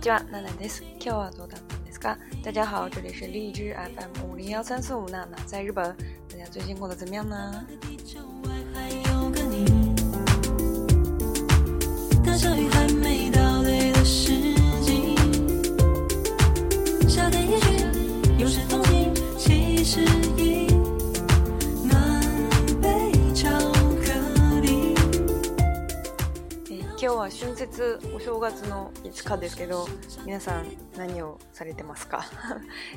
今 a 娜娜的斯，今晚多大？斯卡，大家好，这里是荔枝 FM 五零幺三四五娜娜，在日本，大家最近过得怎么样呢？は春お正月子的五五日，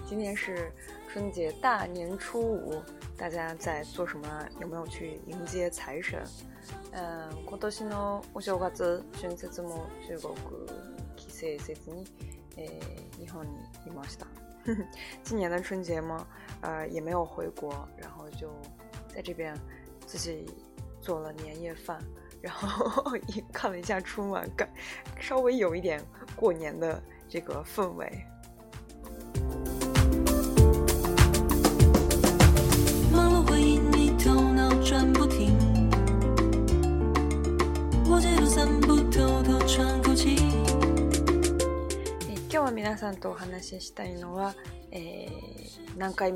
今天是春节大年初五，大家在做什么？有没有去迎接财神？嗯，今年的春节 嘛，呃，也没有回国，然后就在这边自己做了年夜饭。然后也 看了一下春晚，感稍微有一点过年的这个氛围。今とお話し大たいのは。呃，何回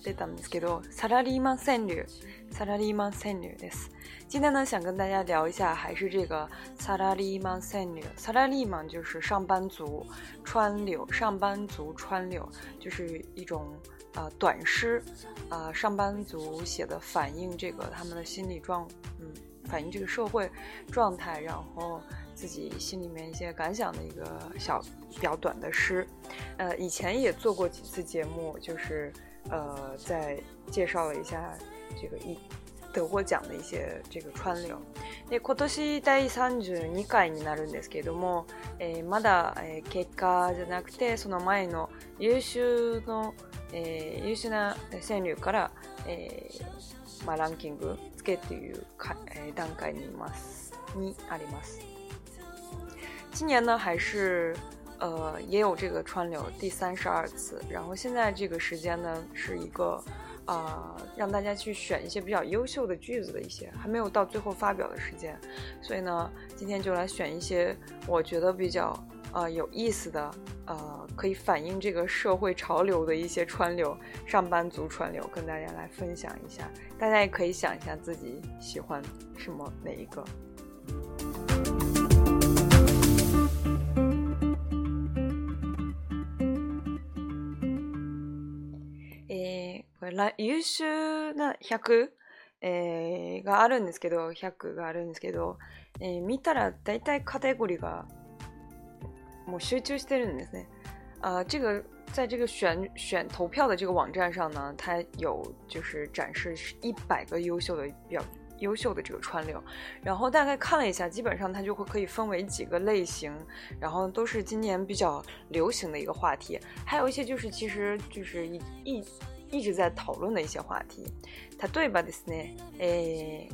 てたんですけど、サラリーマン川柳”、“サラリーマン川柳”是。今天呢，想跟大家聊一下，还是这个“サラリーマン川柳”。サラリーマン就是上班族川柳，上班族川柳就是一种呃短诗啊，上班族写的反映这个他们的心理状，嗯，反映这个社会状态，然后。自己心里面一些感想的一个小比较短的诗。呃，以前也做过几次节目，就是呃，在介绍了一下这个一。德国奖的一些这个川流。で今年第32回になるんですけども、えー、まだ、えー、結果じゃなくてその前の優秀の、えー、優秀な川柳から、えーまあ、ランキングつけっていうか、えー、段階にいますにあります。今年呢，还是，呃，也有这个川流第三十二次。然后现在这个时间呢，是一个，啊，让大家去选一些比较优秀的句子的一些，还没有到最后发表的时间。所以呢，今天就来选一些我觉得比较，啊，有意思的，呃，可以反映这个社会潮流的一些川流，上班族川流，跟大家来分享一下。大家也可以想一下自己喜欢什么哪一个。えー、これ優秀な100、えー、があるんですけど100があるんですけど、えー、見たら大体カテゴリーがもう集中してるんですね。あ、呃，这个在这个选选投票的这个网站上呢，它有就是展示一百个优秀的表优秀的这个川流，然后大概看了一下，基本上它就会可以分为几个类型，然后都是今年比较流行的一个话题，还有一些就是其实就是一一一直在讨论的一些话题，它对吧？诶，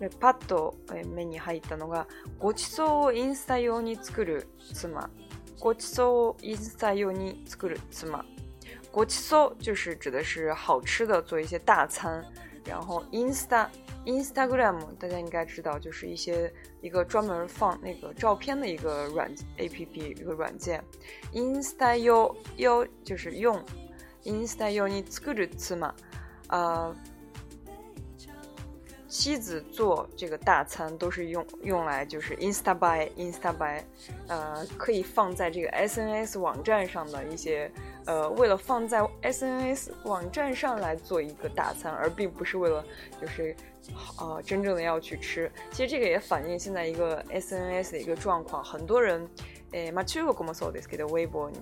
え、ぱっと目に入ったのが、ごちそうインスタ用に作る妻、ごちそうインスタ用に作る妻、ごちそう就是指的是好吃的，做一些大餐。然后，insta Instagram，大家应该知道，就是一些一个专门放那个照片的一个软 APP 一个软件。insta yo yo 就是用，insta yo ni t s u k 嘛，啊。妻子做这个大餐都是用用来就是 insta by insta by，呃，可以放在这个 SNS 网站上的一些，呃，为了放在 SNS 网站上来做一个大餐，而并不是为了就是，呃，真正的要去吃。其实这个也反映现在一个 SNS 的一个状况，很多人，诶，マチュロがまそうですけど、微博，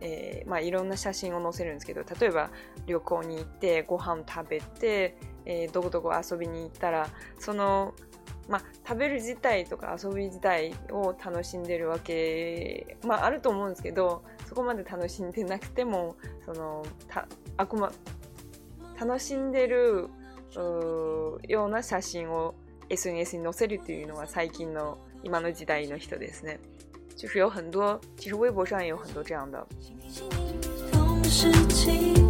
诶、マイルの写真を載せるんですけど、例えば旅行に行ってご飯食べて。えー、どこどこ遊びに行ったらその、ま食べる自体とか遊び自体を楽しんでるわけ、まあ、ると思うんですけどそこまで楽しんでなくてもそのたあこ、ま、楽しんでるうような写真を SNS に載せるというのは最近の今の時代の人ですね。就是有很多，其实微博上也有很多这样的。事情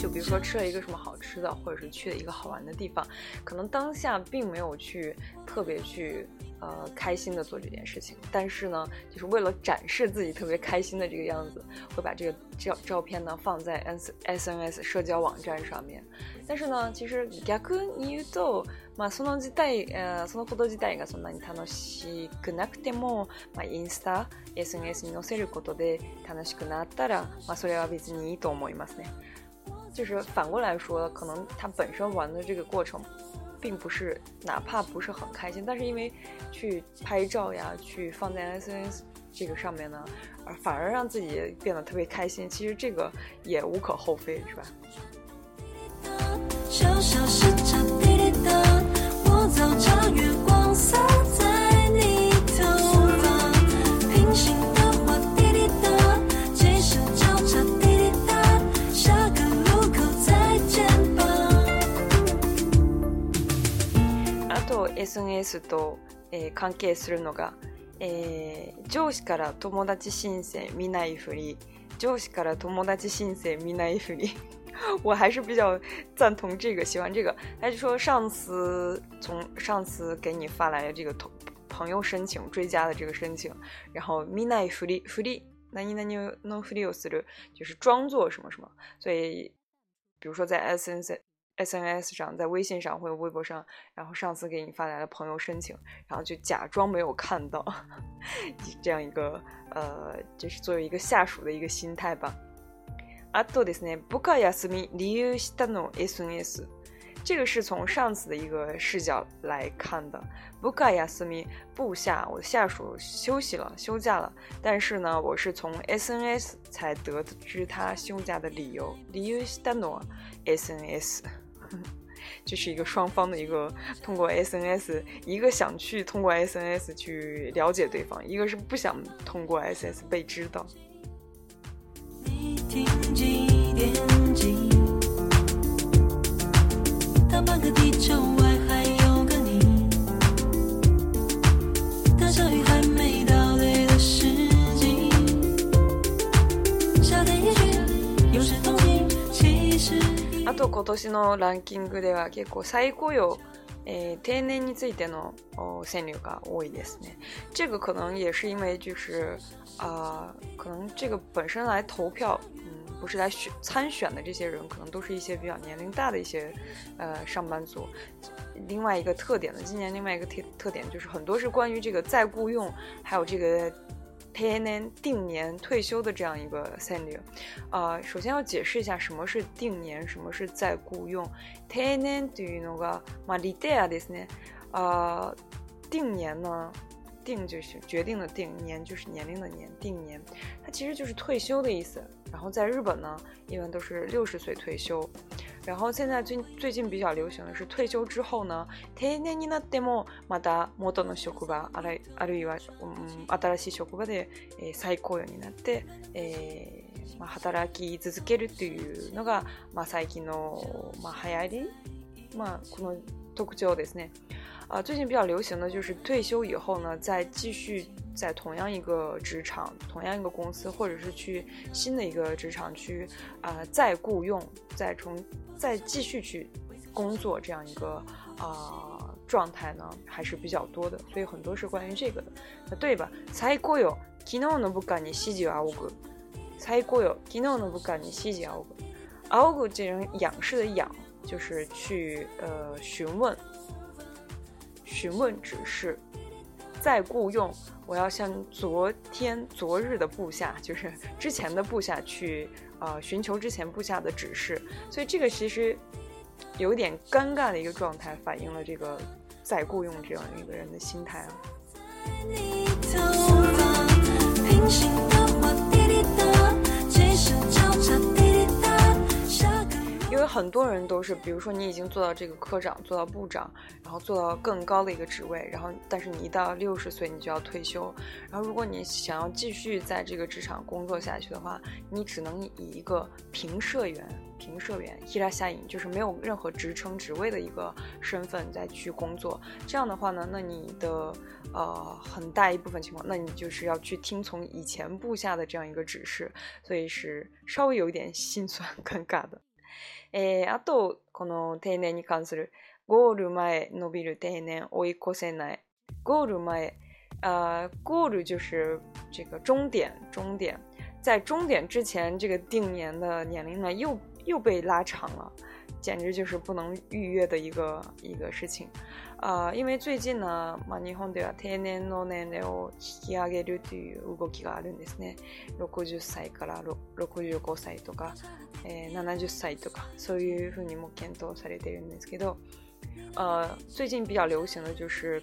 就比如说吃了一个什么好吃的，或者是去了一个好玩的地方，可能当下并没有去特别去呃开心的做这件事情，但是呢，就是为了展示自己特别开心的这个样子，会把这个照照片呢放在 S SNS 社交网站上面。但是呢，其实逆に言うと、まあその事態、えそのこと自体がそんなに楽しくなくても、まあインスタ SNS に載せることで楽しくなったら、まあそれは別にいいと思いますね。就是反过来说，可能他本身玩的这个过程，并不是哪怕不是很开心，但是因为去拍照呀，去放在 SNS 这个上面呢，反而让自己变得特别开心。其实这个也无可厚非，是吧？我月光あと SNS と、えー、関係するのが、えー、上司から友達申請見ないふり上司から友達申請見ないふり 我还是比较赞同这个，喜欢这个。他就说上司从上司给你发来的这个同朋友申请追加的这个申请，然后みないふりふり那你那你 no ふりをする就是装作什么什么。所以，比如说在 SNS SNS 上，在微信上或者微博上，然后上次给你发来的朋友申请，然后就假装没有看到，这样一个呃，就是作为一个下属的一个心态吧。あとですね、部下休み理由したの SNS。这个是从上次的一个视角来看的。部下休み、部下我的下属休息了、休假了，但是呢，我是从 SNS 才得知他休假的理由，理由したの SNS。这是一个双方的一个通过 S N S，一个想去通过 S N S 去了解对方，一个是不想通过 S N S 被知道。所今年のランキングでは、結構再雇用、定年についての戦挙が多いですね。中国可能因为就是啊，可能这个本身来投票，嗯，不是来选参选的这些人，可能都是一些比较年龄大的一些呃上班族。另外一个特点呢，今年另外一个特特点就是很多是关于这个再雇佣，还有这个。ten 年定年退休的这样一个三念，呃，首先要解释一下什么是定年，什么是再雇佣。ten 年对于那个マリデアですね。呃，定年呢，定就是决定的定年，就是年龄的年定年，它其实就是退休的意思。然后在日本呢，一般都是六十岁退休。然后现在最最近比较流行的是退休之后呢，定年になってもまた元の職場あるあるいは、うん、新しい職場で、えー、再雇用になって、えー、まあ、働き続けるっていうのが、まあ、最近の、まあ、流行り、まあ、この特徴ですね。啊，最近比较流行的就是退休以后呢，再继续在同样一个职场、同样一个公司，或者是去新的一个职场去，啊，再雇佣、再重、再继续去工作这样一个啊状态呢，还是比较多的。所以很多是关于这个的。啊，对吧？才雇用、昨日の部下に指示をおく、才雇用、昨日の部下に指示をおく、おく这种仰视的仰，就是去呃询问。询问指示，再雇佣，我要向昨天、昨日的部下，就是之前的部下去，呃，寻求之前部下的指示。所以这个其实有点尴尬的一个状态，反映了这个再雇佣这样一个人的心态。啊。有很多人都是，比如说你已经做到这个科长，做到部长，然后做到更高的一个职位，然后但是你一到六十岁你就要退休，然后如果你想要继续在这个职场工作下去的话，你只能以一个平社员、平社员、其他下影，就是没有任何职称职位的一个身份再去工作。这样的话呢，那你的呃很大一部分情况，那你就是要去听从以前部下的这样一个指示，所以是稍微有一点心酸、尴尬的。えー、あと、この定年に関する、ゴール前伸びる定年追い越せない。ゴール前、あ呃，ゴール就是这个终点，中点，在中点之前，这个定年的年齢呢又又被拉长了。简直就是不能逾越的一个一个事情，呃，因为最近呢，マニホンでは年齢の年齢を引き上げるという動きがあるんですね。六十歳から六十五歳とか、七十歳とかそういうふうにも検討されているんですけど、呃，最近比较流行的就是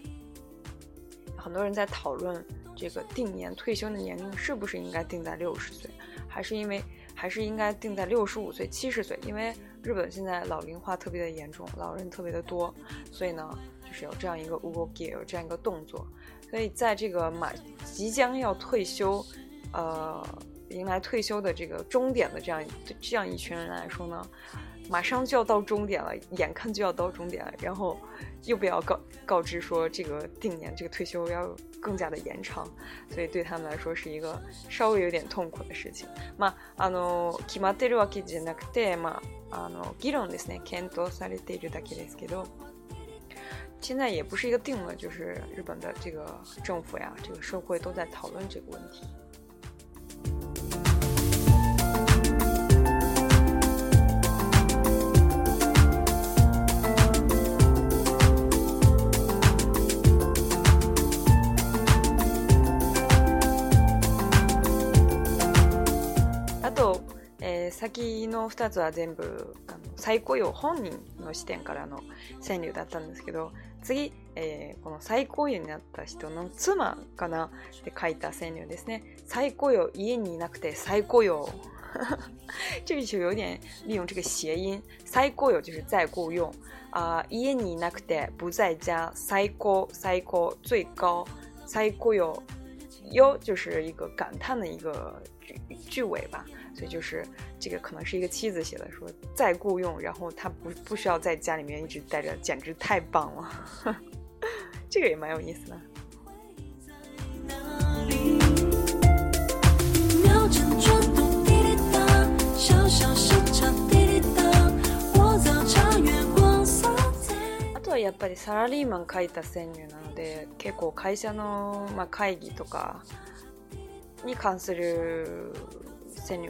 很多人在讨论这个定年退休的年龄是不是应该定在六十岁，还是因为还是应该定在六十五岁、七十岁，因为。日本现在老龄化特别的严重，老人特别的多，所以呢，就是有这样一个乌龟盖，有这样一个动作，所以在这个马即将要退休，呃，迎来退休的这个终点的这样这样一群人来说呢。马上就要到终点了，眼看就要到终点，了，然后又被要告告知说这个定年、这个退休要更加的延长，所以对他们来说是一个稍微有点痛苦的事情。嘛，あの決まったるわけじゃなくて、嘛あの議論ですね。県と市でずっと議論。现在也不是一个定了，就是日本的这个政府呀，这个社会都在讨论这个问题。先の2つは全部あの再雇用本人の視点からの川柳だったんですけど次、えー、この再雇用になった人の妻かなって書いた川柳ですね再雇用家にいなくて再雇用这个就有点利用这个谐音，再雇用就是再雇用啊、家にいなくて 不在家，再雇再雇最高，再雇用哟就是一个感叹的一个句句尾吧。所以就是这个可能是一个妻子写的，说再雇佣，然后他不不需要在家里面一直待着，简直太棒了。这个也蛮有意思的。啊，对啊，对啊，对啊，对啊，对啊，对啊，对啊，对啊，对啊，对啊，对啊，对啊，对啊，对啊，对啊，对啊，仙女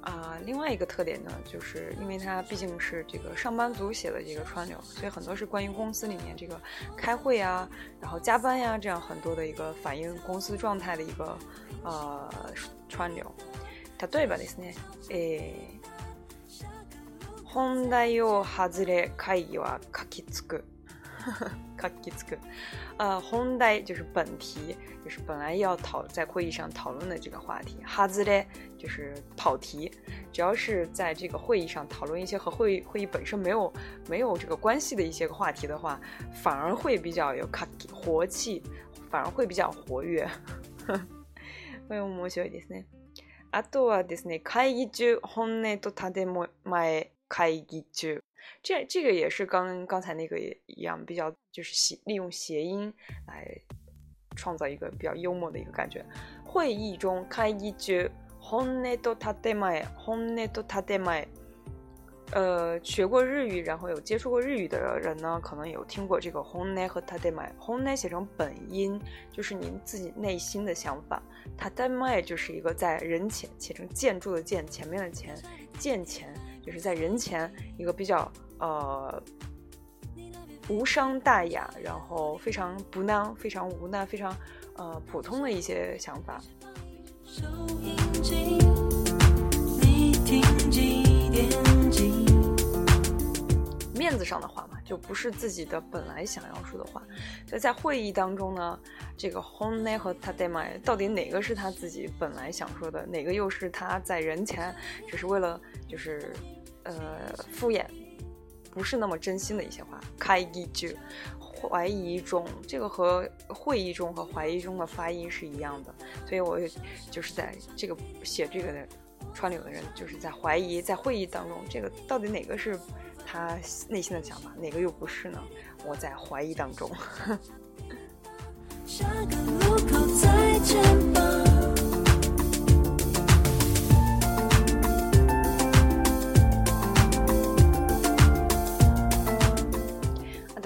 啊、呃，另外一个特点呢，就是因为它毕竟是这个上班族写的这个川所以很多是关于公司里面这个开会啊，然后加班呀、啊、这样很多的一个反映公司状态的一个呃川例えばですね、え本題を外れ会議は書きつく。書きつく。呃，h y n d a 就是本题就是本来要讨在会议上讨论的这个话题，哈兹嘞就是跑题。只要是在这个会议上讨论一些和会议会议本身没有没有这个关系的一些个话题的话，反而会比较有卡活气，反而会比较活跃。これ面白いですね。あとはですね、会議中本音と多でも前会議中。这这个也是刚刚才那个一样，比较就是谐利用谐音来创造一个比较幽默的一个感觉。会议中开一句“红内多塔德麦，红内多塔呃，学过日语，然后有接触过日语的人呢，可能有听过这个“红内”和“塔德麦”。红写成本音，就是您自己内心的想法。塔德就是一个在人前写成建筑的“建”前面的钱，建前。就是在人前一个比较呃无伤大雅，然后非常不囊，非常无奈、非常呃普通的一些想法。面子上的话嘛，就不是自己的本来想要说的话。所以在会议当中呢，这个 hone 和 tadema 到底哪个是他自己本来想说的，哪个又是他在人前只是为了就是。呃，敷衍，不是那么真心的一些话。开一句，怀疑中，这个和会议中和怀疑中的发音是一样的，所以我就是在这个写这个的川流的人，就是在怀疑，在会议当中，这个到底哪个是他内心的想法，哪个又不是呢？我在怀疑当中。下个路口再见。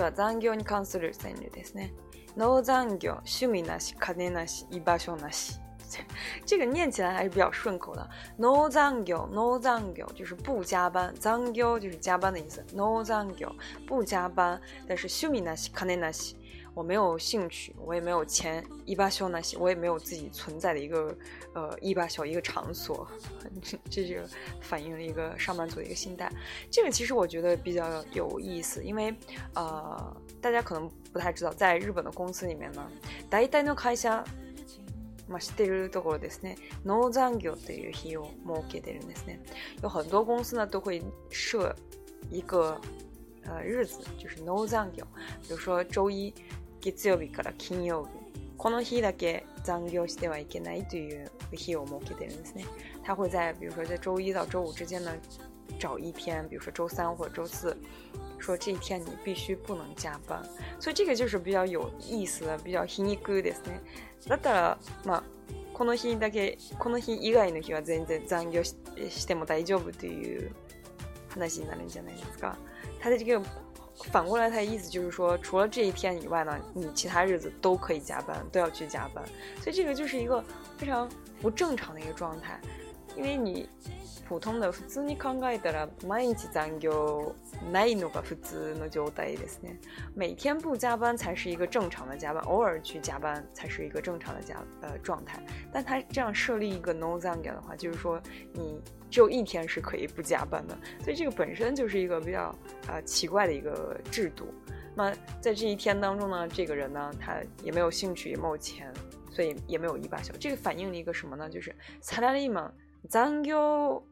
は残業に関する川柳ですね。農残業、趣味なし、金なし、居場所なし。这个念起来还是比较顺口的。No 残業、No 残業就是不加班，残業就是加班的意思。No 残業不加班，但是趣味なし、金なし我没有兴趣，我也没有钱，一把小那些，我也没有自己存在的一个，呃，一把小一个场所，这这就反映了一个上班族的一个心态。这个其实我觉得比较有意思，因为，呃，大家可能不太知道，在日本的公司里面呢，大体の会社ましてるところですね。ノーザン業という日を設けてるんですね。然后大公司呢都会设一个呃日子，就是 n ーザン業，比如说周一。月曜日から金曜日この日だけ残業してはいけないという日を設けてるんですね。他会在比如说在周一到周五之间呢，找一天，比如说周三或者周四，说这一天你必须不能加班。所以这个就是比较有意思的，比较皮肉ですね。だったらまあこの日だけこの日以外の日は全然残業ししても大丈夫という話になるんじゃないですか。他的这个反过来，他的意思就是说，除了这一天以外呢，你其他日子都可以加班，都要去加班，所以这个就是一个非常不正常的一个状态。因为你普通的、普通，你考えたら、毎日残業ないのが普通の状態ですね。每天不加班才是一个正常的加班，偶尔去加班才是一个正常的加呃状态。但他这样设立一个 no Sunday 的话，就是说你只有一天是可以不加班的，所以这个本身就是一个比较啊奇怪的一个制度。那在这一天当中呢，这个人呢，他也没有兴趣，也没有钱，所以也没有一把手。这个反映了一个什么呢？就是才力嘛。残業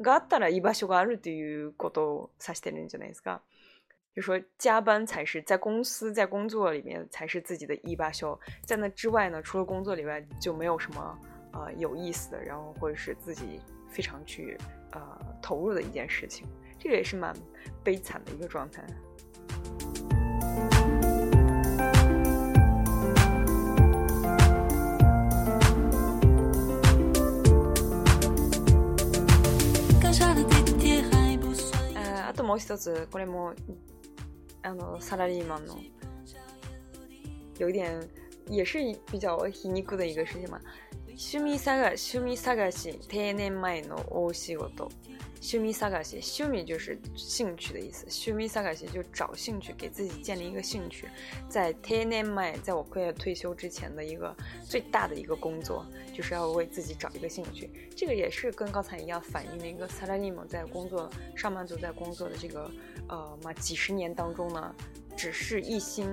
があったらイバシがあるということを指してるんじゃないですか？就说加班才是在公司在工作里面才是自己的一把修，在那之外呢，除了工作以外就没有什么呃有意思的，然后或者是自己非常去呃投入的一件事情，这个也是蛮悲惨的一个状态。もう一つ、これも、あの、サラリーマンの、有点、也是比较皮肉的一个事情嘛。趣味探し、趣味探し、定年前の大仕事。趣味萨卡西，趣味就是兴趣的意思。趣味萨卡西就找兴趣，给自己建立一个兴趣。在 Tenenmai，在我快要退休之前的一个最大的一个工作，就是要为自己找一个兴趣。这个也是跟刚才一样，反映了一个サラリーマン在工作上班族在工作的这个呃嘛几十年当中呢，只是一心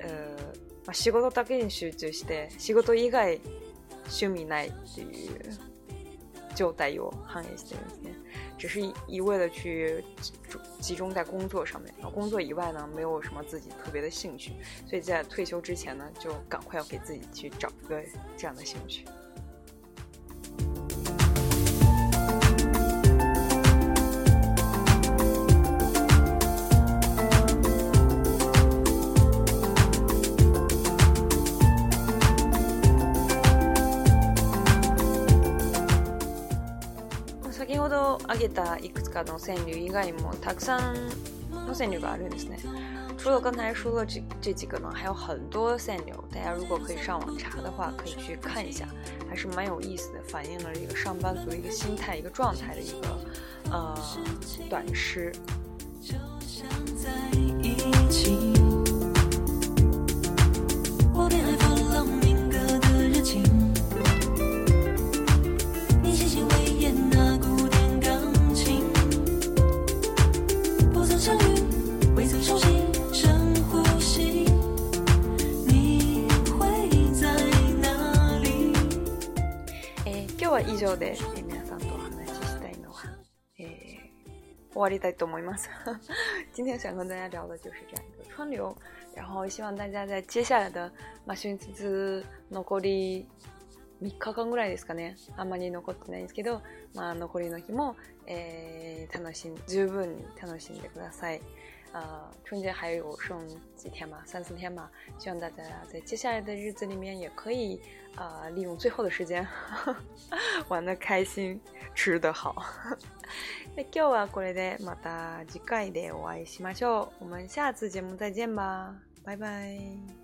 呃，仕事以外，趣味ないっていう状態を反映しているね。只是一味的去集中在工作上面，工作以外呢，没有什么自己特别的兴趣，所以在退休之前呢，就赶快要给自己去找一个这样的兴趣。あげたいくつかの線流以外もたくさんの線流があるんですね。除了刚才说的这这几个呢，还有很多线流。大家如果可以上网查的话，可以去看一下，还是蛮有意思的，反映了一个上班族一个心态、一个状态的一个呃短诗。わりたいと思います。今天想跟大家聊的就是这样一个川流，然后希望大家在接下来的マシュンツ残り3日間ぐらいですかね。あんまり残ってないんですけど、まあ残りの日も、えー、楽しん、十分に楽しんでください。呃，春节还有剩几天嘛？三四天嘛，希望大家在接下来的日子里面也可以，呃，利用最后的时间，玩的开心，吃得好。那 今日はこれでまた次回でお会いしましょう。我们下次节目再见吧，拜拜。